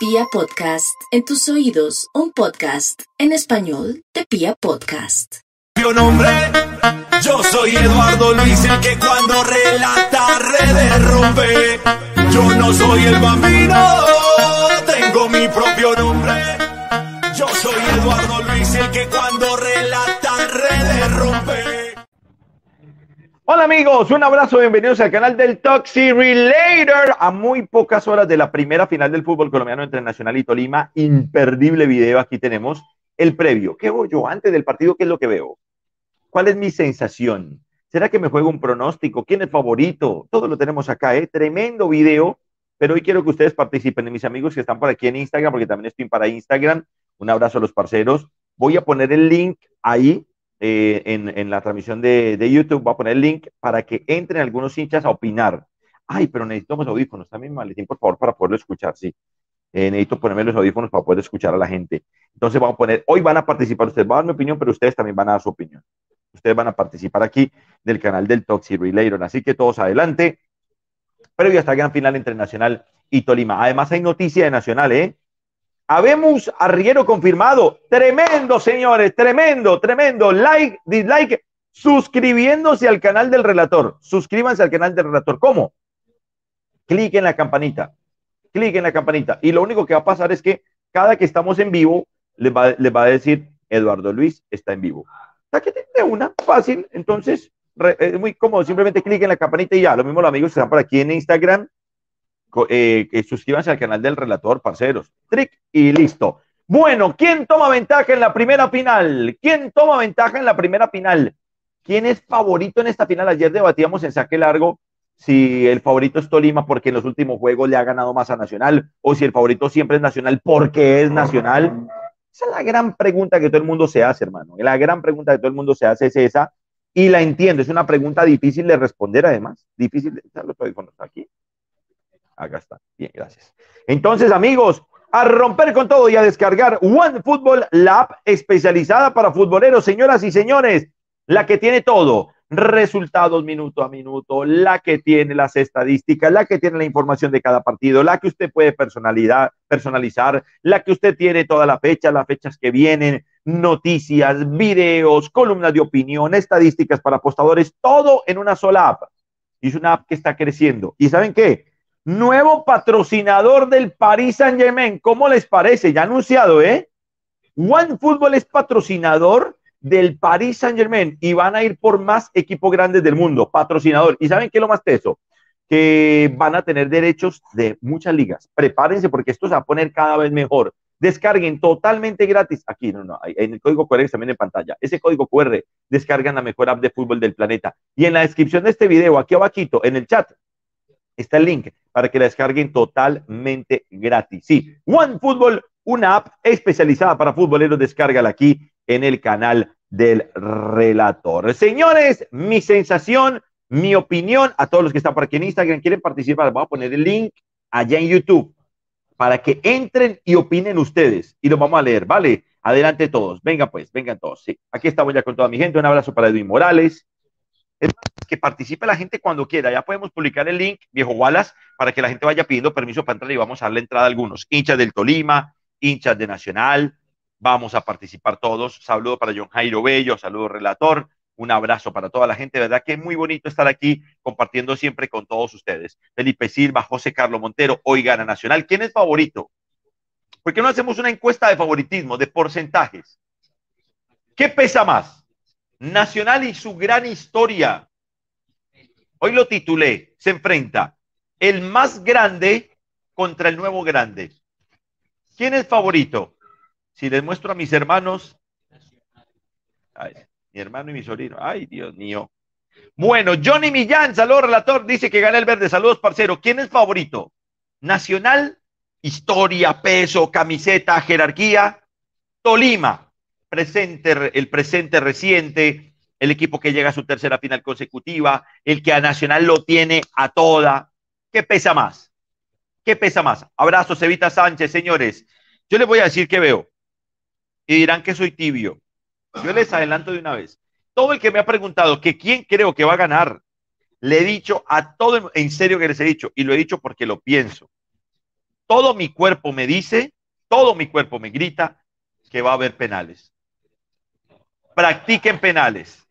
Pia Podcast, en tus oídos, un podcast en español de Pia Podcast. Yo nombre, yo soy Eduardo Luis, el que cuando relata redes rompe. Yo no soy el bambino, tengo mi propio nombre. Yo soy Eduardo Luis, el que cuando relata Hola amigos, un abrazo, bienvenidos al canal del Toxi Relator. A muy pocas horas de la primera final del fútbol colombiano entre Nacional y Tolima, imperdible video. Aquí tenemos el previo. ¿Qué hago yo antes del partido? ¿Qué es lo que veo? ¿Cuál es mi sensación? ¿Será que me juego un pronóstico? ¿Quién es favorito? Todo lo tenemos acá, ¿eh? Tremendo video. Pero hoy quiero que ustedes participen mis amigos que están por aquí en Instagram, porque también estoy para Instagram. Un abrazo a los parceros. Voy a poner el link ahí eh, en, la transmisión de, YouTube, voy a poner el link para que entren algunos hinchas a opinar. Ay, pero necesitamos audífonos también, Maletín, por favor, para poderlo escuchar, sí. Eh, necesito ponerme los audífonos para poder escuchar a la gente. Entonces vamos a poner, hoy van a participar, ustedes van a dar mi opinión, pero ustedes también van a dar su opinión. Ustedes van a participar aquí del canal del Toxi Relator. Así que todos adelante. Previo hasta el gran final entre Nacional y Tolima. Además hay noticia de Nacional, ¿eh? Habemos arriero confirmado. Tremendo, señores, tremendo, tremendo. Like, dislike, suscribiéndose al canal del relator. Suscríbanse al canal del relator. ¿Cómo? Clic en la campanita. Clic en la campanita. Y lo único que va a pasar es que cada que estamos en vivo, les va, a decir Eduardo Luis está en vivo. De una, fácil. Entonces, es muy cómodo. Simplemente clic en la campanita y ya. Lo mismo los amigos que están por aquí en Instagram eh, suscríbanse al canal del relator, parceros. Trick y listo. Bueno, ¿quién toma ventaja en la primera final? ¿Quién toma ventaja en la primera final? ¿Quién es favorito en esta final? Ayer debatíamos en saque largo si el favorito es Tolima porque en los últimos juegos le ha ganado más a Nacional o si el favorito siempre es Nacional porque es Nacional. Esa es la gran pregunta que todo el mundo se hace, hermano. La gran pregunta que todo el mundo se hace es esa y la entiendo. Es una pregunta difícil de responder, además. Difícil de. Aquí. Acá está. Bien, gracias. Entonces, amigos, a romper con todo y a descargar One Football, la app especializada para futboleros, señoras y señores, la que tiene todo. Resultados minuto a minuto, la que tiene las estadísticas, la que tiene la información de cada partido, la que usted puede personalizar, la que usted tiene toda la fecha, las fechas que vienen, noticias, videos, columnas de opinión, estadísticas para apostadores, todo en una sola app. Y es una app que está creciendo. ¿Y saben qué? Nuevo patrocinador del Paris Saint Germain. ¿Cómo les parece? Ya anunciado, ¿eh? One Football es patrocinador del Paris Saint Germain y van a ir por más equipos grandes del mundo, patrocinador. ¿Y saben qué es lo más teso? Que van a tener derechos de muchas ligas. Prepárense porque esto se va a poner cada vez mejor. Descarguen totalmente gratis. Aquí, no, no, en el código QR también en pantalla. Ese código QR descargan la mejor app de fútbol del planeta. Y en la descripción de este video, aquí abajito, en el chat, está el link para que la descarguen totalmente gratis. Sí, One Football, una app especializada para futboleros, descárgala aquí en el canal del relator. Señores, mi sensación, mi opinión, a todos los que están por aquí en Instagram, quieren participar, voy a poner el link allá en YouTube para que entren y opinen ustedes y lo vamos a leer, ¿vale? Adelante todos, venga pues, vengan todos. Sí, aquí estamos ya con toda mi gente. Un abrazo para Edwin Morales, es que participe la gente cuando quiera. Ya podemos publicar el link, viejo Wallace, para que la gente vaya pidiendo permiso para entrar y vamos a darle entrada a algunos. Hinchas del Tolima, hinchas de Nacional, vamos a participar todos. Saludo para John Jairo Bello, saludo relator, un abrazo para toda la gente. Verdad que es muy bonito estar aquí compartiendo siempre con todos ustedes. Felipe Silva, José Carlos Montero, hoy gana Nacional. ¿Quién es favorito? ¿Por qué no hacemos una encuesta de favoritismo, de porcentajes? ¿Qué pesa más? Nacional y su gran historia. Hoy lo titulé, se enfrenta el más grande contra el nuevo grande. ¿Quién es favorito? Si les muestro a mis hermanos, mi hermano y mi sobrino, ay Dios mío. Bueno, Johnny Millán, saludos relator, dice que gana el verde, saludos parcero. ¿Quién es favorito? Nacional, historia, peso, camiseta, jerarquía. Tolima, presente, el presente reciente, el equipo que llega a su tercera final consecutiva, el que a Nacional lo tiene a toda. ¿Qué pesa más? ¿Qué pesa más? Abrazos, Evita Sánchez, señores. Yo les voy a decir que veo. Y dirán que soy tibio. Yo les adelanto de una vez. Todo el que me ha preguntado que quién creo que va a ganar, le he dicho a todo, en serio que les he dicho, y lo he dicho porque lo pienso. todo mi cuerpo me dice, todo mi cuerpo me grita que va a haber penales. Practiquen penales.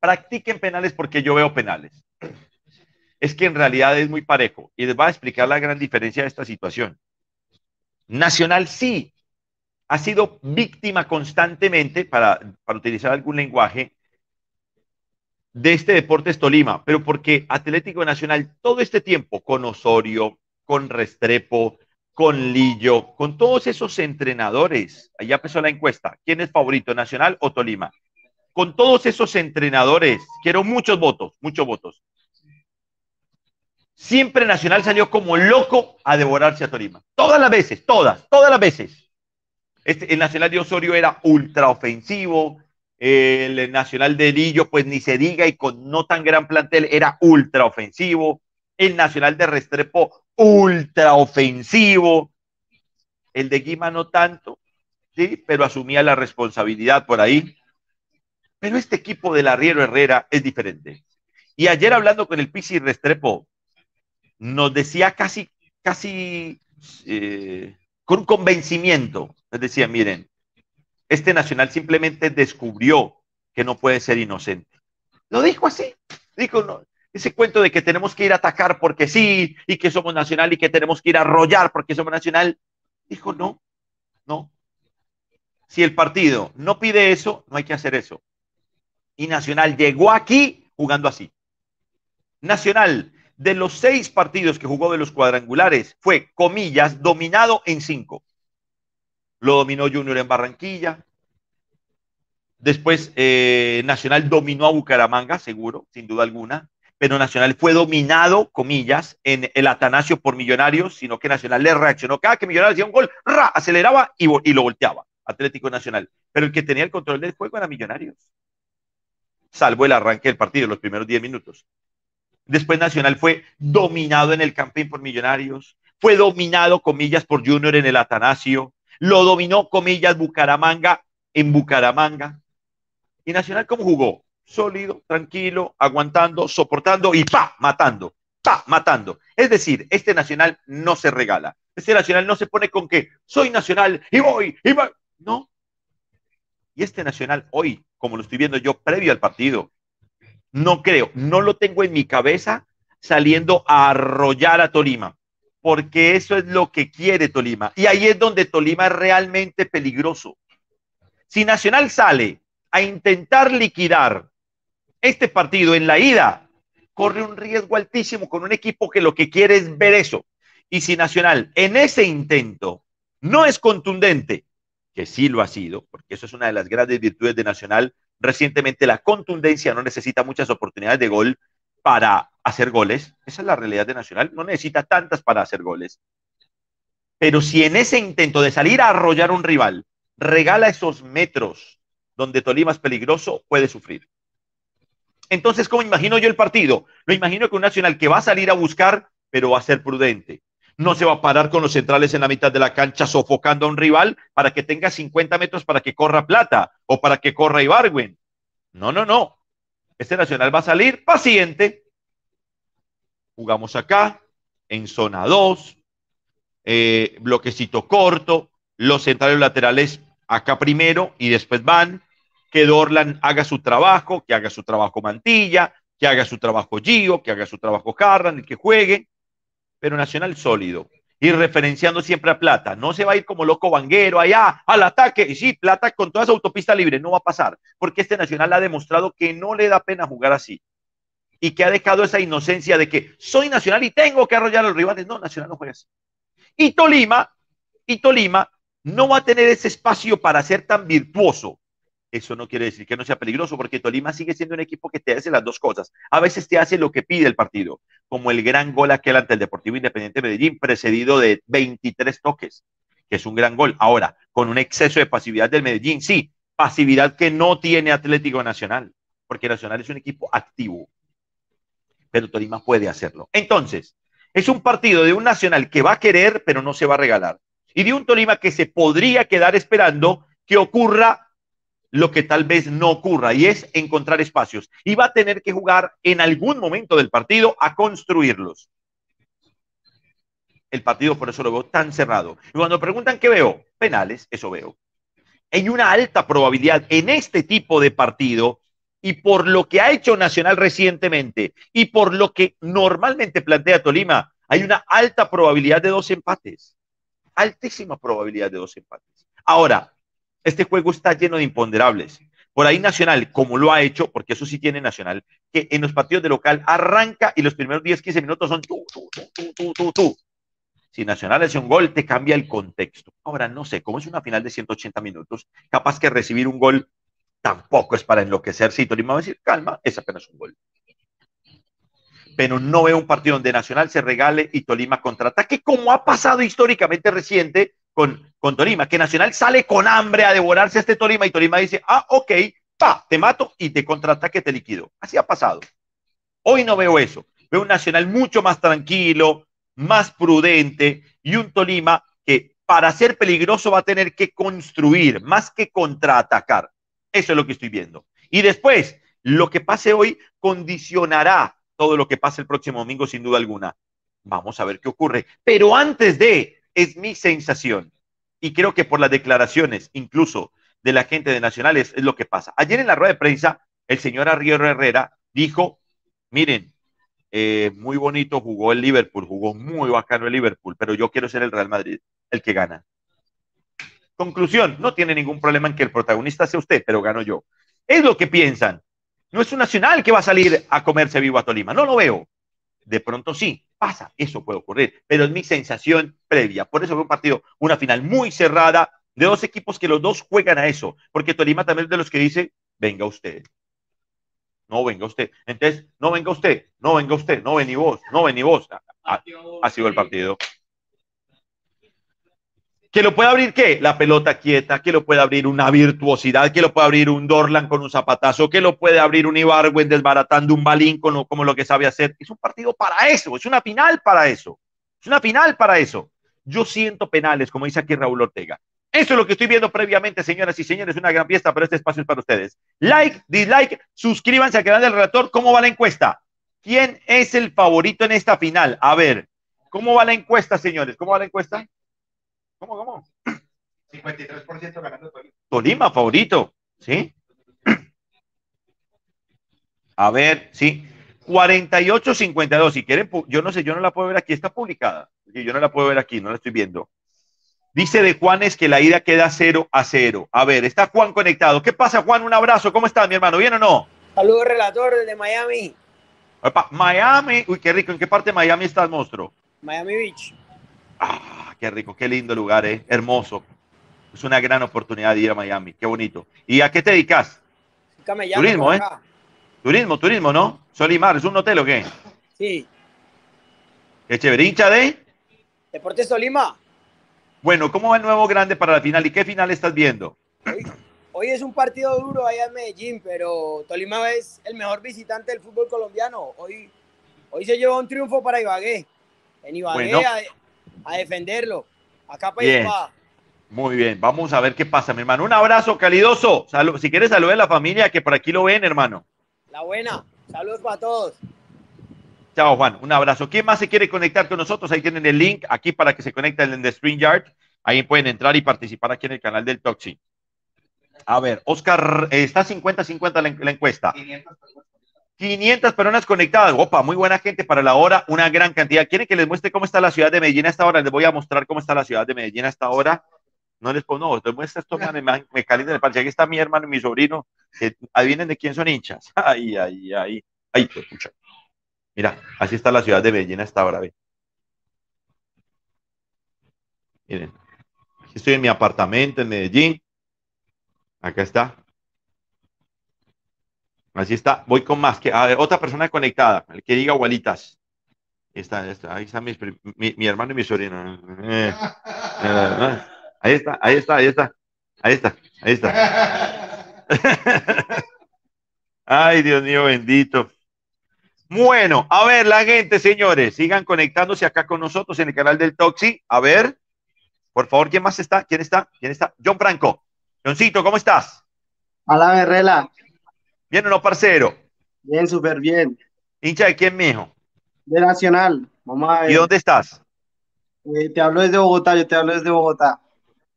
Practiquen penales porque yo veo penales. Es que en realidad es muy parejo y les voy a explicar la gran diferencia de esta situación. Nacional sí ha sido víctima constantemente, para, para utilizar algún lenguaje, de este Deportes Tolima, pero porque Atlético Nacional todo este tiempo con Osorio, con Restrepo, con Lillo, con todos esos entrenadores, allá empezó la encuesta, ¿quién es favorito, Nacional o Tolima? Con todos esos entrenadores, quiero muchos votos, muchos votos. Siempre Nacional salió como loco a devorarse a Tolima. Todas las veces, todas, todas las veces. Este, el Nacional de Osorio era ultra ofensivo, el Nacional de Lillo, pues ni se diga, y con no tan gran plantel, era ultra ofensivo. El Nacional de Restrepo, ultra ofensivo. El de Guima no tanto, sí, pero asumía la responsabilidad por ahí. Pero este equipo del Arriero Herrera es diferente. Y ayer hablando con el Pisi Restrepo, nos decía casi, casi eh, con convencimiento, nos decía, miren, este Nacional simplemente descubrió que no puede ser inocente. Lo dijo así. Dijo, no, ese cuento de que tenemos que ir a atacar porque sí, y que somos Nacional y que tenemos que ir a arrollar porque somos Nacional. Dijo, no, no. Si el partido no pide eso, no hay que hacer eso. Y Nacional llegó aquí jugando así. Nacional, de los seis partidos que jugó de los cuadrangulares, fue, comillas, dominado en cinco. Lo dominó Junior en Barranquilla. Después eh, Nacional dominó a Bucaramanga, seguro, sin duda alguna. Pero Nacional fue dominado, comillas, en el Atanasio por Millonarios, sino que Nacional le reaccionó. Cada que Millonarios hacía un gol, ra, aceleraba y, lo volteaba. Atlético Nacional. Pero el que tenía el control del juego era Millonarios. Salvo el arranque del partido, los primeros 10 minutos. Después Nacional fue dominado en el campín por Millonarios. Fue dominado, comillas, por Junior en el Atanasio. Lo dominó, comillas, Bucaramanga en Bucaramanga. ¿Y Nacional cómo jugó? Sólido, tranquilo, aguantando, soportando y pa, matando, pa, matando. Es decir, este Nacional no se regala. Este Nacional no se pone con que soy Nacional y voy, y voy. No. Y este Nacional hoy, como lo estoy viendo yo previo al partido, no creo, no lo tengo en mi cabeza saliendo a arrollar a Tolima porque eso es lo que quiere Tolima. Y ahí es donde Tolima es realmente peligroso. Si Nacional sale a intentar liquidar este partido en la ida, corre un riesgo altísimo con un equipo que lo que quiere es ver eso. Y si Nacional en ese intento no es contundente, que sí lo ha sido, porque eso es una de las grandes virtudes de Nacional, recientemente la contundencia no necesita muchas oportunidades de gol para hacer goles. Esa es la realidad de Nacional. No necesita tantas para hacer goles. Pero si en ese intento de salir a arrollar un rival regala esos metros donde Tolima es peligroso, puede sufrir. Entonces, ¿cómo imagino yo el partido? Lo imagino con un Nacional que va a salir a buscar, pero va a ser prudente. No se va a parar con los centrales en la mitad de la cancha sofocando a un rival para que tenga 50 metros para que corra Plata o para que corra Ibargüen. No, no, no. Este Nacional va a salir paciente. Jugamos acá, en zona 2, eh, bloquecito corto, los centrales laterales acá primero y después van. Que Dorlan haga su trabajo, que haga su trabajo Mantilla, que haga su trabajo Gio, que haga su trabajo Carran, que juegue, pero Nacional sólido. Y referenciando siempre a Plata. No se va a ir como loco vanguero allá al ataque. Y sí, Plata con toda esa autopista libre no va a pasar, porque este Nacional ha demostrado que no le da pena jugar así. Y que ha dejado esa inocencia de que soy Nacional y tengo que arrollar a los rivales. No, Nacional no juega así. Y Tolima, y Tolima no va a tener ese espacio para ser tan virtuoso eso no quiere decir que no sea peligroso, porque Tolima sigue siendo un equipo que te hace las dos cosas. A veces te hace lo que pide el partido, como el gran gol aquel ante el Deportivo Independiente de Medellín, precedido de 23 toques, que es un gran gol. Ahora, con un exceso de pasividad del Medellín, sí, pasividad que no tiene Atlético Nacional, porque Nacional es un equipo activo, pero Tolima puede hacerlo. Entonces, es un partido de un Nacional que va a querer, pero no se va a regalar, y de un Tolima que se podría quedar esperando que ocurra lo que tal vez no ocurra y es encontrar espacios. Y va a tener que jugar en algún momento del partido a construirlos. el partido, por eso lo veo tan cerrado. Y cuando preguntan qué veo, penales, eso veo. Hay una alta probabilidad en este tipo de partido y por lo que ha hecho Nacional recientemente y por lo que normalmente plantea Tolima, hay una alta probabilidad de dos empates. Altísima probabilidad de dos empates. Ahora, este juego está lleno de imponderables. Por ahí Nacional, como lo ha hecho, porque eso sí tiene Nacional, que en los partidos de local arranca y los primeros 10, 15 minutos son tú, tú, tú, tú, tú, tú. Si Nacional hace un gol, te cambia el contexto. Ahora, no sé, como es una final de 180 minutos, capaz que recibir un gol tampoco es para enloquecer. Si Tolima va a decir, calma, es apenas un gol. Pero no veo un partido donde Nacional se regale y Tolima contraataque, como ha pasado históricamente reciente con, con Tolima, que Nacional sale con hambre a devorarse a este Tolima y Tolima dice, ah, ok, pa, te mato y te contraataque, te liquido. Así ha pasado. Hoy no veo eso. Veo un Nacional mucho más tranquilo, más prudente y un Tolima que para ser peligroso va a tener que construir más que contraatacar. Eso es lo que estoy viendo. Y después, lo que pase hoy condicionará todo lo que pase el próximo domingo, sin duda alguna. Vamos a ver qué ocurre. Pero antes de, es mi sensación, y creo que por las declaraciones, incluso de la gente de Nacionales, es lo que pasa. Ayer en la rueda de prensa, el señor Arriero Herrera dijo, miren, eh, muy bonito jugó el Liverpool, jugó muy bacano el Liverpool, pero yo quiero ser el Real Madrid, el que gana. Conclusión, no tiene ningún problema en que el protagonista sea usted, pero gano yo. Es lo que piensan. No es un nacional que va a salir a comerse vivo a Tolima, no lo veo. De pronto sí, pasa, eso puede ocurrir, pero es mi sensación previa. Por eso veo un partido, una final muy cerrada de dos equipos que los dos juegan a eso, porque Tolima también es de los que dice, venga usted, no venga usted. Entonces, no venga usted, no venga usted, no ven ni vos, no ven ni vos. Ha, sido el partido. Que lo puede abrir qué? La pelota quieta, que lo puede abrir una virtuosidad, que lo puede abrir un Dorlan con un zapatazo, que lo puede abrir un Ibargüen desbaratando un balín con como lo que sabe hacer. Es un partido para eso, es una final para eso. Es una final para eso. Yo siento penales, como dice aquí Raúl Ortega. Eso es lo que estoy viendo previamente, señoras y señores. Una gran fiesta, pero este espacio es para ustedes. Like, dislike, suscríbanse al canal del relator. ¿Cómo va la encuesta? ¿Quién es el favorito en esta final? A ver, ¿cómo va la encuesta, señores? ¿Cómo va la encuesta? ¿Cómo, cómo? 53% ganando Tolima. Tolima, favorito, ¿sí? A ver, sí. 48-52. Si quieren, yo no sé, yo no la puedo ver aquí, está publicada. Yo no la puedo ver aquí, no la estoy viendo. Dice de Juanes que la ida queda 0 a 0. A ver, está Juan conectado. ¿Qué pasa, Juan? Un abrazo. ¿Cómo estás, mi hermano? ¿Bien o no? Saludos, relator desde Miami. Miami. Uy, qué rico. ¿En qué parte de Miami estás, monstruo? Miami Beach. Ah, qué rico. Qué lindo lugar, ¿eh? Hermoso. Es una gran oportunidad de ir a Miami. Qué bonito. ¿Y a qué te dedicas? turismo, ¿eh? Turismo, turismo, ¿no? Solimar, ¿es un hotel o qué? Sí. ¿Qué chévere? ¿Hincha de? Deportes Solima. Bueno, ¿cómo va el nuevo grande para la final y qué final estás viendo? Hoy, es un partido duro allá en Medellín, pero Tolima es el mejor visitante del fútbol colombiano. Hoy, hoy se llevó un triunfo para Ibagué. En Ibagué a, defenderlo. Acá para Muy bien, vamos a ver qué pasa, mi hermano. Un abrazo calidoso. si quieres, saludar a la familia que por aquí lo ven, hermano. La buena. Saludos para todos. Chao, Juan. Un abrazo. ¿Quién más se quiere conectar con nosotros? Ahí tienen el link aquí para que se conecten en The Yard. Ahí pueden entrar y participar aquí en el canal del Toxi. A ver, Oscar, eh, está 50-50 la, encuesta. 500 personas. conectadas. Opa, muy buena gente para la hora, una gran cantidad. ¿Quieren que les muestre cómo está la ciudad de Medellín hasta ahora? Les voy a mostrar cómo está la ciudad de Medellín hasta ahora. No les pongo, no, les muestro esto, me, me calienta el. Aquí está mi hermano y mi sobrino. adivinen de quién son hinchas. Ay, ay, ay. Ay, pues, escucha. Mira, así está la ciudad de Medellín hasta ahora. Ve. Miren, aquí estoy en mi apartamento en Medellín. Acá está. Así está. Voy con más. Que, a otra persona conectada, el que diga abuelitas. Está, está, ahí está mi, mi, hermano y mi sobrino. Eh, eh, ahí está, ahí está, ahí está. Ahí está, ahí está. Ay, Dios mío, bendito. Bueno, a ver, la gente, señores, sigan conectándose acá con nosotros en el canal del Toxi. A ver, por favor, ¿quién más está? ¿Quién está? ¿Quién está? John Franco. Johncito, ¿cómo estás? Hola, Berrela. ¿Bien o no, parcero? Bien, súper bien. ¿Hincha de quién, mijo? De Nacional. ¿Y dónde estás? Eh, te hablo desde Bogotá, yo te hablo desde Bogotá.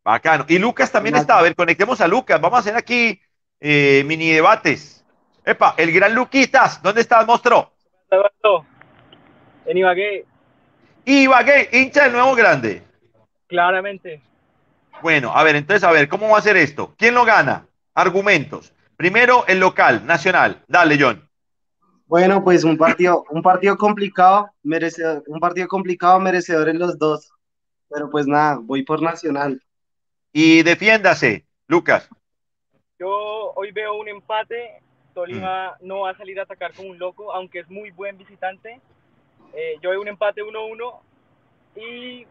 Bacano. Y Lucas también está. A ver, conectemos a Lucas. Vamos a hacer aquí eh, mini debates. Epa, el gran Luquitas. ¿Dónde estás, monstruo? En Ibagué, Ibagué, hincha del nuevo grande. claramente. Bueno, a ver, entonces, a ver, ¿cómo va a ser esto? ¿Quién lo gana? Argumentos. Primero, el local, nacional. Dale, John. Bueno, pues un partido, un partido complicado, merecedor, un partido complicado, merecedor en los dos. Pero pues nada, voy por Nacional. Y defiéndase, Lucas. Yo hoy veo un empate. Tolima no va a salir a atacar como un loco, aunque es muy buen visitante. Eh, yo veo un empate 1-1 y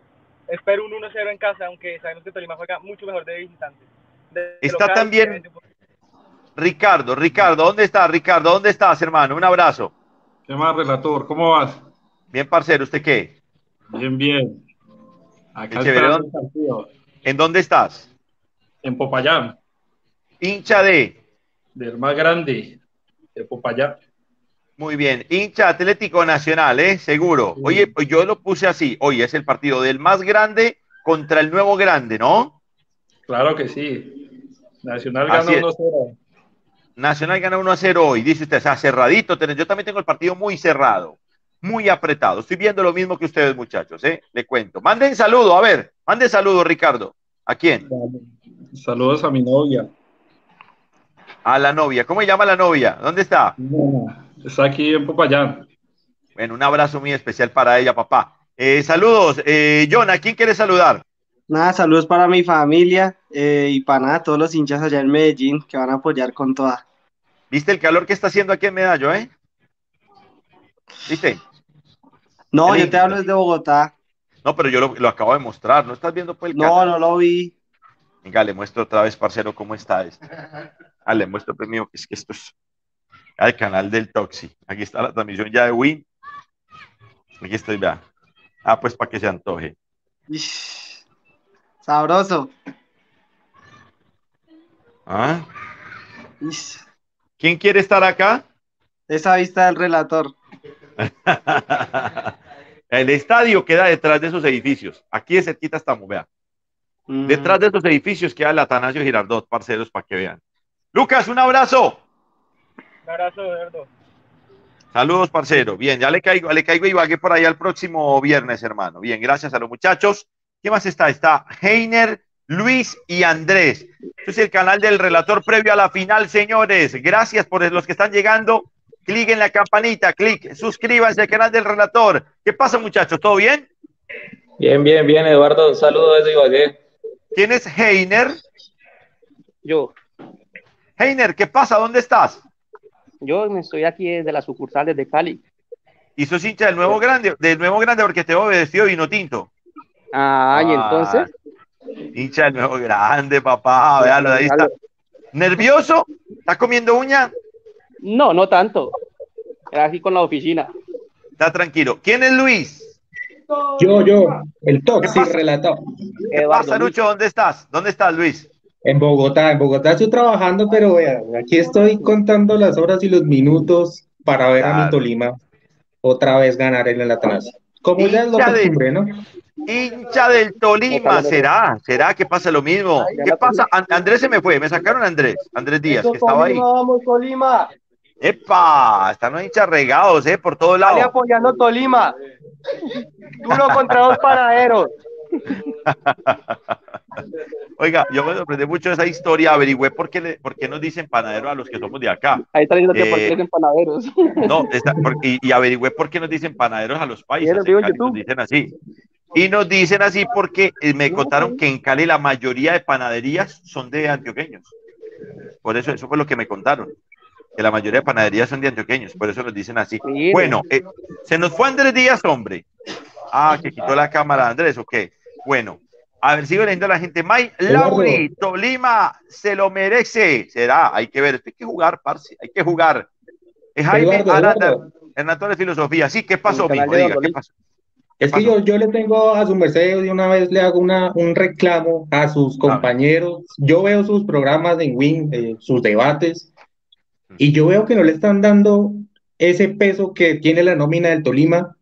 espero un 1-0 en casa, aunque sabemos que Tolima juega mucho mejor de visitante. De Está local, también- se vende un poquito. Ricardo, Ricardo, ¿dónde estás, Ricardo? ¿Dónde estás, hermano? Un abrazo. ¿Qué más, relator? ¿Cómo vas? Bien, parcero, ¿usted qué? Bien, bien. Acá partido. ¿En dónde estás? En Popayán, Hincha de. del más grande, de Popayán. Muy bien, hincha Atlético Nacional, ¿eh? Seguro. Sí. Oye, pues yo lo puse así. Oye, es el partido del más grande contra el nuevo grande, ¿no? Claro que sí. Nacional ganó es. 1-0. Nacional gana 1 a 0 hoy, dice usted, o sea, cerradito. tenés- Yo también tengo el partido muy cerrado, muy apretado. Estoy viendo lo mismo que ustedes, muchachos, ¿eh? Le cuento. Manden saludo, a ver, manden saludo, Ricardo. ¿A quién? Saludos a mi novia. A la novia. ¿Cómo se llama la novia? ¿Dónde está? Está aquí en Popayán. Bueno, un abrazo muy especial para ella, papá. Eh, saludos. Eh, John, ¿a quién quieres saludar? Nada, saludos para mi familia eh, y para nada, todos los hinchas allá en Medellín que van a apoyar con toda. ¿Viste el calor que está haciendo aquí en Medallo, eh? ¿Viste? No, yo te hablo desde Bogotá. No, pero yo lo, lo acabo de mostrar. ¿No estás viendo pues el No, no lo vi. Venga, le muestro otra vez, parcero, cómo está esto. Ah, le muestro premio, que es que esto es al canal del Toxi. Aquí está la transmisión ya de Win. Aquí estoy, vea. Ah, pues para que se antoje. Ish, Sabroso. ¿Ah? Ish, ¿Quién quiere estar acá? Esa vista del relator. el estadio queda detrás de esos edificios. Aquí de cerquita estamos, vea. Mm, Detrás de esos edificios queda el Atanasio Girardot, parceros, para que vean. Lucas, un abrazo. Un abrazo, Eduardo. Saludos, parcero. Bien, ya le caigo, le caigo Ibagué por ahí el próximo viernes, hermano. Bien, gracias a los muchachos. ¿Qué más está? Está Heiner, Luis y Andrés. Este es el canal del relator previo a la final, señores. Gracias por los que están llegando. Clic en la campanita, clic, suscríbanse al canal del relator. ¿Qué pasa, muchachos? ¿Todo bien? Bien, bien, bien, Eduardo. Un saludo desde Ibagué. ¿Quién es Heiner? Yo, Heiner, ¿qué pasa? ¿Dónde estás? yo me estoy aquí desde las sucursales de Cali. Y sos hincha del nuevo grande, del nuevo grande porque te veo vestido de vino tinto. Ah, y entonces. Hincha del nuevo grande, papá. Véalo, ahí está. ¿Nervioso? ¿Está comiendo uña? No, no tanto. Era aquí con la oficina. Está tranquilo. ¿Quién es Luis? Yo, yo, el ¿Qué Toxi relator. ¿Qué pasa, Lucho? ¿Dónde estás? ¿Dónde estás, Luis? En Bogotá, en Bogotá estoy trabajando, pero vea, aquí estoy contando las horas y los minutos para ver a mi Tolima otra vez ganar en el Atanasio. Como ya es lo costumbre, ¿no? Hincha del Tolima, ¿será? ¿Será que pasa lo mismo? ¿Qué pasa? An- Andrés se me fue, me sacaron a Andrés, Andrés Díaz, que estaba ahí. vamos, Tolima. ¡Epa! Están los hinchas regados, ¿eh? Por todos lados. apoyando Tolima. Uno contra dos panaderos. Oiga, yo me sorprendí mucho de esa historia, averigüé por qué, le- por qué nos dicen panaderos a los que somos de acá. Ahí está diciendo que Eh, por qué son panaderos. No, está- por- y, y averigüé por qué nos dicen panaderos a los países. Nos dicen así. Y nos dicen así porque eh, me contaron que en Cali la mayoría de panaderías son de antioqueños. Por eso, eso fue lo que me contaron. Que la mayoría de panaderías son de antioqueños, por eso nos dicen así. Mire. Bueno, eh, se nos fue Andrés Díaz, hombre. Ah, que quitó la cámara, Andrés, ok. Bueno, a ver, sigo leyendo a la gente. May Eduardo. Lauri, Tolima, se lo merece. Será, hay que ver, esto hay que jugar, parce, hay que jugar. Eh, Jaime Eduardo, Aranda, Eduardo. De Filosofía. Sí, ¿qué pasó, mijo? Diga, ¿qué pasó? Es que yo, yo le tengo a su merced de una vez le hago una, un reclamo a sus compañeros. Yo veo sus programas en Win, eh, sus debates, y yo veo que no le están dando ese peso que tiene la nómina del Tolima.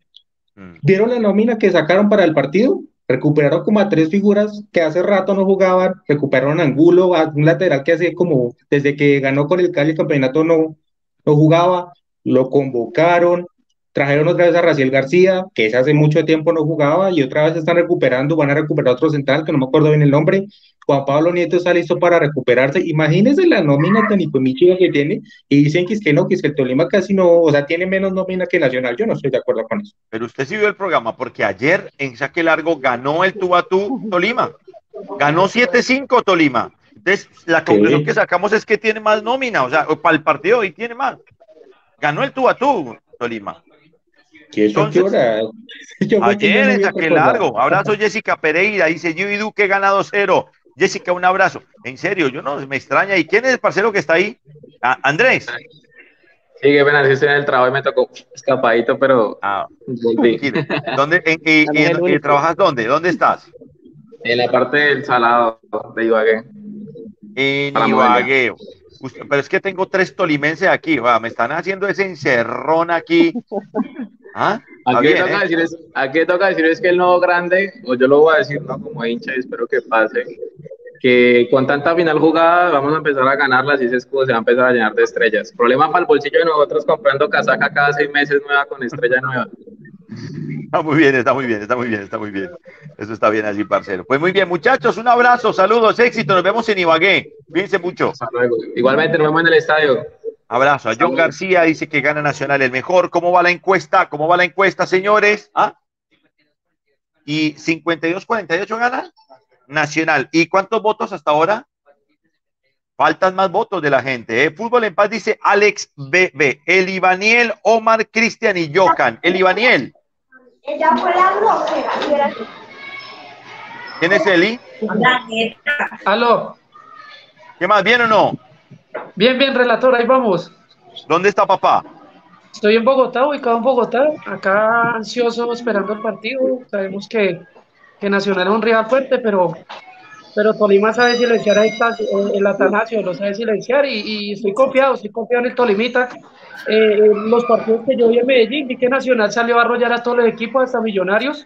Mm. ¿Vieron la nómina que sacaron para el partido? Recuperaron como a tres figuras que hace rato no jugaban, recuperaron a Angulo, a un lateral que hace como desde que ganó con el Cali el campeonato no, no jugaba, lo convocaron, trajeron otra vez a Raciel García, que ese hace mucho tiempo no jugaba, y otra vez están recuperando, van a recuperar otro central, que no me acuerdo bien el nombre, Juan Pablo Nieto está listo para recuperarse. Imagínense la nómina tan hipomichiga que tiene y dicen que es que no, que es que el Tolima casi no, o sea, tiene menos nómina que Nacional. Yo no estoy de acuerdo con eso. Pero usted sí vio el programa porque ayer en saque largo ganó el tú a tú Tolima. Ganó 7-5 Tolima. Entonces, la conclusión que sacamos es que tiene más nómina, o sea, para el partido hoy tiene más. Ganó el tú a tú Tolima. Entonces, ayer en saque largo. Abrazo Jessica Pereira, dice yo y Duque ganado cero. Jessica, un abrazo. En serio, yo no me extraña. ¿Y quién es el parcero que está ahí? Ah, Andrés. Sí, qué pena, estoy en el trabajo y me tocó escapadito, pero ah, ¿Dónde, y, trabajas dónde? ¿Dónde estás? En la parte del salado de Ibagué. En Ibagué. Pero es que tengo tres tolimenses aquí, va, me están haciendo ese encerrón aquí. ¿Ah? Aquí, toca ¿eh? decir es, aquí toca decir es que el nuevo grande, o yo lo voy a decir ¿no? como hincha y espero que pase, que con tanta final jugada vamos a empezar a ganarlas y ese escudo se va a empezar a llenar de estrellas. Problema para el bolsillo de nosotros comprando casaca cada seis meses nueva con estrella nueva. Está muy bien, está muy bien, está muy bien, está muy bien. Eso está bien así, parcero. Pues muy bien, muchachos, un abrazo, saludos, éxito. Nos vemos en Ibagué. Cuídense mucho. Hasta luego. Igualmente, nos vemos en el estadio. Abrazo. A John García dice que gana Nacional el mejor. ¿Cómo va la encuesta? ¿Cómo va la encuesta, señores? ¿Ah? ¿Y 52-48 gana? Nacional. ¿Y cuántos votos hasta ahora? Faltan más votos de la gente. ¿eh? Fútbol en paz dice Alex BB. El Ibaniel, Omar, Cristian y Jocan. El Ibaniel. Ella fue la ¿Quién es Eli? Aló. ¿Qué más? ¿Bien o no? Bien, bien, relator, ahí vamos. ¿Dónde está papá? Estoy en Bogotá, ubicado en Bogotá, acá ansioso esperando el partido. Sabemos que, que Nacional es un rival fuerte, pero, pero Tolima sabe silenciar ahí está, el Atanasio, lo sabe silenciar y, y, estoy confiado, estoy confiado en el Tolimita. Eh, los partidos que yo vi en Medellín, vi que Nacional salió a arrollar a todos los equipos, hasta Millonarios,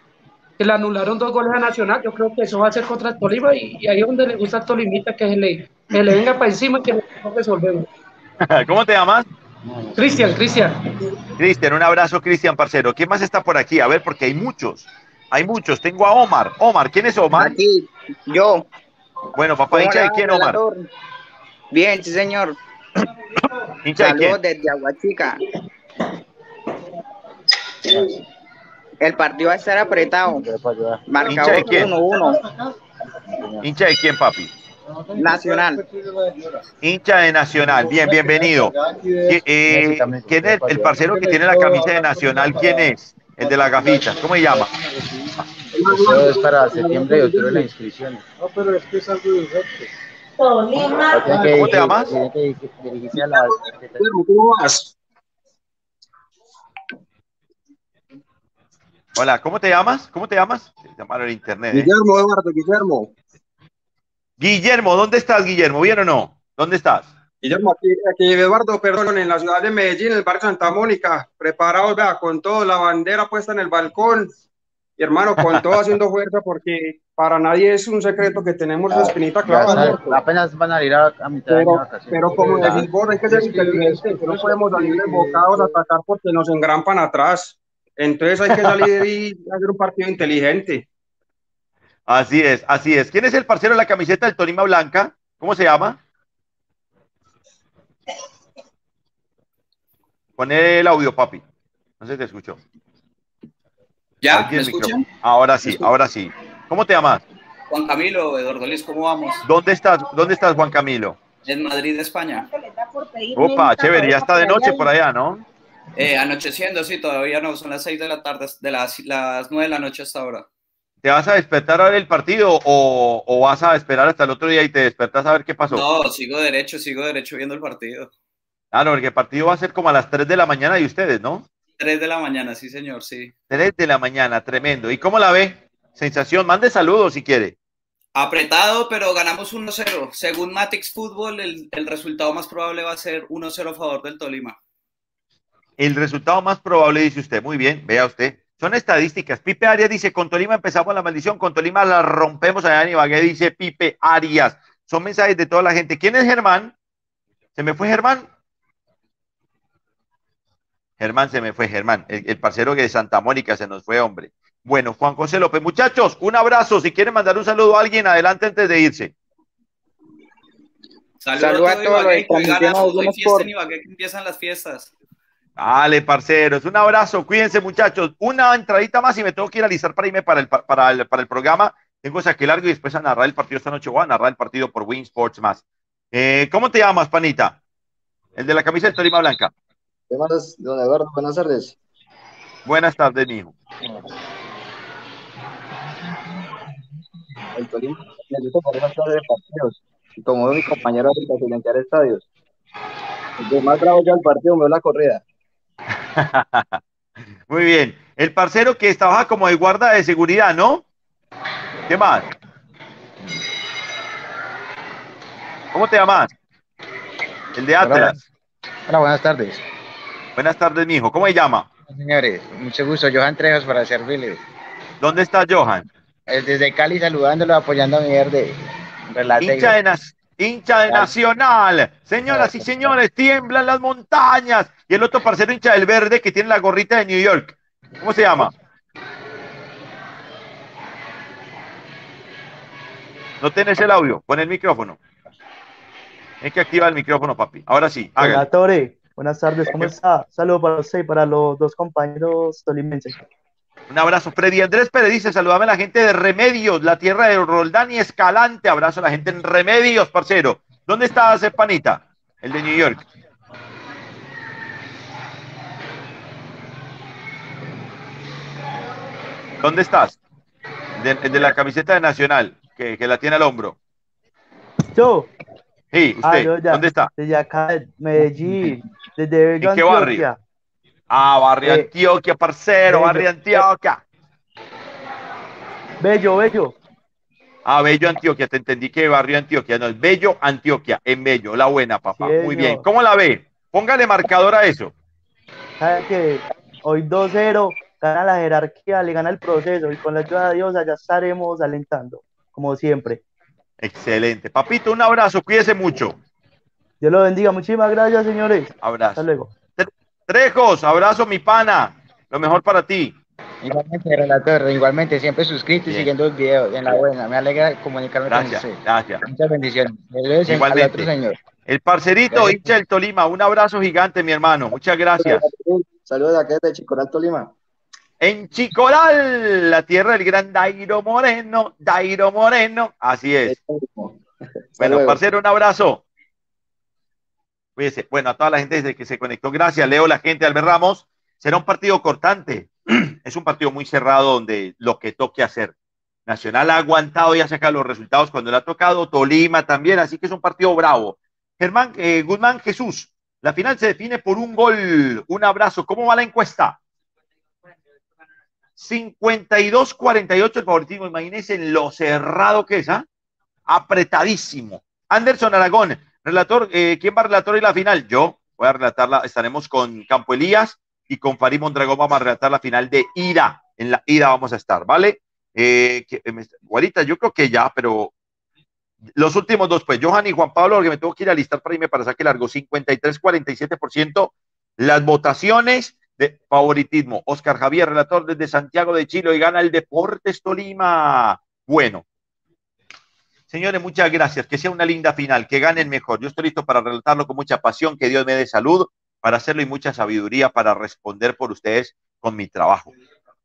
que le anularon dos goles a Nacional. Yo creo que eso va a ser contra el Tolima y, ahí es donde le gusta Tolimita que se le, que le venga para encima y que lo resolvemos. ¿Cómo te llamas? Cristian, Cristian. Cristian, un abrazo, Cristian, parcero. ¿Quién más está por aquí? A ver, porque hay muchos. Hay muchos. Tengo a Omar. Omar, ¿quién es Omar? Aquí, yo. Bueno, papá, hincha de quién, Omar? Bien, sí, señor. ¿Hincha de quién? desde Aguachica. El partido va a estar apretado. ¿Hincha de quién? 1-1. ¿Hincha de quién, papi? Nacional. Hincha de Nacional. Bien, bienvenido. Eh, ¿Quién es el parcero que tiene la camisa de Nacional? ¿Quién es? El de la gafita. ¿Cómo se llama? Eso es para septiembre y octubre la inscripción. No, pero es que es algo urgente. ¿Cómo te llamas? ¿Cómo vas? Hola, ¿cómo te llamas? ¿Cómo te llamas? Llamaron el internet. ¿eh? Guillermo, Eduardo, Guillermo. Guillermo, ¿dónde estás, Guillermo? ¿Bien o no? ¿Dónde estás? Guillermo, aquí, aquí Eduardo, perdón, en la ciudad de Medellín, en el barrio Santa Mónica, preparados, vea, con todo, la bandera puesta en el balcón, y hermano, con todo haciendo fuerza, porque para nadie es un secreto que tenemos la espinita clavada. Apenas van a ir a, mitad pero, de vacaciones. Pero como decís vos, hay que ser inteligentes, no podemos salir desbocados a atacar porque nos engrampan atrás. Entonces hay que salir y hacer un partido inteligente. Así es, así es. ¿Quién es el parcero de la camiseta del Tolima Blanca? ¿Cómo se llama? Poné el audio, papi. No se te escuchó. ¿Ya? ¿Me escuchan? Ahora sí, ahora sí. ¿Cómo te llamas? Juan Camilo, Eduardo Luis, ¿cómo vamos? ¿Dónde estás, dónde estás Juan Camilo? En Madrid, España. Opa, chévere, ya está de noche por allá, ¿no? Eh, anocheciendo, sí, todavía no, son las seis de la tarde, de las, las 9 de la noche hasta ahora. ¿Te vas a despertar a ver el partido o, o, vas a esperar hasta el otro día y te despertas a ver qué pasó? No, sigo derecho, sigo derecho viendo el partido. Ah, no, porque el partido va a ser como a las 3 de la mañana de ustedes, ¿no? 3 de la mañana, sí, señor, sí. 3 de la mañana, tremendo. ¿Y cómo la ve? Sensación, mande saludos si quiere. Apretado, pero ganamos 1-0. Según Matix Fútbol, el, el resultado más probable va a ser 1-0 a favor del Tolima. El resultado más probable, dice usted. Muy bien, vea usted. Son estadísticas. Pipe Arias dice, con Tolima empezamos la maldición, con Tolima la rompemos allá en Ibagué, dice Pipe Arias. Son mensajes de toda la gente. ¿Quién es Germán? ¿Se me fue Germán? Germán se me fue, Germán. El, el parcero que de Santa Mónica se nos fue, hombre. Bueno, Juan José López. Muchachos, un abrazo. Si quieren mandar un saludo a alguien, adelante antes de irse. Saludos a todos los que ganamos. Hoy fiesta en Ibagué que empiezan las fiestas. Dale, parceros. Un abrazo. Cuídense, muchachos. Una entradita más y me tengo que ir a alistar para irme para el, para el, para el programa. Tengo saque largo y después a narrar el partido esta noche. Voy a narrar el partido por Win Sports más. Eh, ¿Cómo te llamas, panita? El de la camisa de Tolima Blanca. ¿Qué más, don Eduardo? Buenas tardes. Buenas tardes, mijo. El Tolima clases de partidos. Y como veo mi compañero ahorita silenciar estadios. El que más bravo ya el partido me dio la corrida. Muy bien. El parcero que trabaja como de guarda de seguridad, ¿no? ¿Qué más? ¿Cómo te llamas? El de Atlas. Hola, buenas tardes. Buenas tardes, mijo. ¿Cómo se llama? Señores, mucho gusto. Johan Trejos para servirle. ¿Dónde está Johan? Eh, Desde Cali saludándolo, apoyando a mi verde. Hincha de, hincha de Nacional. Señoras y señores, tiemblan las montañas. Y el otro parcero hincha del verde que tiene la gorrita de New York. ¿Cómo se llama? No tenés el audio. Pon el micrófono. Hay que activar el micrófono, papi. Ahora sí. Hola, Tore. Buenas tardes, ¿cómo está? Saludos para usted y para los dos compañeros tolimenses. Un abrazo, Freddy Andrés Pérez dice, saludame a la gente de Remedios, la tierra de Roldán y Escalante. Abrazo a la gente en Remedios, parcero. ¿Dónde está ese panita? El de New York. ¿Dónde estás? De, el de la camiseta de Nacional, que, que la tiene al hombro. Yo. Sí, Ah, usted. yo ya, ¿Dónde está? Desde acá, de Medellín, desde ¿En qué barrio? Ah, barrio Eh, Antioquia, parcero, Bello. barrio Antioquia. Bello, Bello. Ah, Bello Antioquia, te entendí que barrio Antioquia, no, es Bello Antioquia, en Bello, la buena, papá. Sí, Muy señor. bien. ¿Cómo la ve? Póngale marcador a eso. ¿Sabe que Hoy 2-0, gana la jerarquía, le gana el proceso y con la ayuda de Dios allá estaremos alentando, como siempre. Excelente. Papito, un abrazo, cuídese mucho. Dios lo bendiga. Muchísimas gracias, señores. Abrazo. Hasta luego. Trejos, abrazo, mi pana. Lo mejor para ti. Igualmente, relator, igualmente, siempre suscrito y siguiendo el video. En la buena, me alegra comunicarme Gracias, con usted. gracias. Muchas bendiciones. Igualmente. otro señor. El parcerito, Gracias. hincha del Tolima, un abrazo gigante, mi hermano. Muchas gracias. Saludos de acá de Chicoral, Tolima. En Chicoral, la tierra del gran Dairo Moreno, Dairo Moreno. Así es. Bueno, parcero, un abrazo. Cuídese. Bueno, a toda la gente desde que se conectó, gracias. Leo, la gente, Albert Ramos. Será un partido cortante. Es un partido muy cerrado donde lo que toque hacer. Nacional ha aguantado y ha sacado los resultados cuando le ha tocado. Tolima también, así que es un partido bravo. Germán eh, Guzmán Jesús, la final se define por un gol. Un abrazo. ¿Cómo va la encuesta? 52-48 el favoritismo. Imagínense lo cerrado que es, ¿ah? Apretadísimo. Anderson Aragón, relator, eh, ¿quién va a relatar hoy la final? Yo voy a relatarla, estaremos con Campo Elías y con Farid Mondragón vamos a relatar la final de ida. En la ida vamos a estar, ¿vale? Eh, que- eh, yo creo que ya, pero los últimos dos, pues, Johan y Juan Pablo, porque me tengo que ir a listar para irme para saque largo, 53-47% las votaciones de favoritismo. Oscar Javier, relator desde Santiago de Chile, y gana el Deportes Tolima. Bueno, señores, muchas gracias. Que sea una linda final, que ganen mejor. Yo estoy listo para relatarlo con mucha pasión, que Dios me dé salud para hacerlo y mucha sabiduría para responder por ustedes con mi trabajo.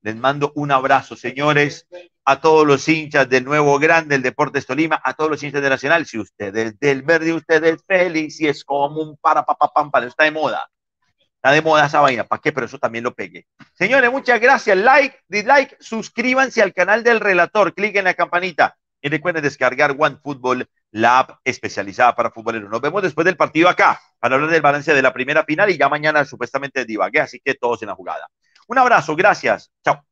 Les mando un abrazo, señores, a todos los hinchas del nuevo grande del Deportes Tolima, a todos los hinchas de Nacional. Si usted es del verde, usted es feliz y es como un para pa, está de moda. Está de moda esa vaina, ¿para qué? Pero eso también lo pegué. Señores, muchas gracias. Like, dislike, suscríbanse al canal del relator, clic en la campanita y recuerden descargar OneFootball, la app especializada para futboleros. Nos vemos después del partido acá para hablar del balance de la primera final y ya mañana supuestamente divagué, así que todos en la jugada. Un abrazo, gracias. Chao.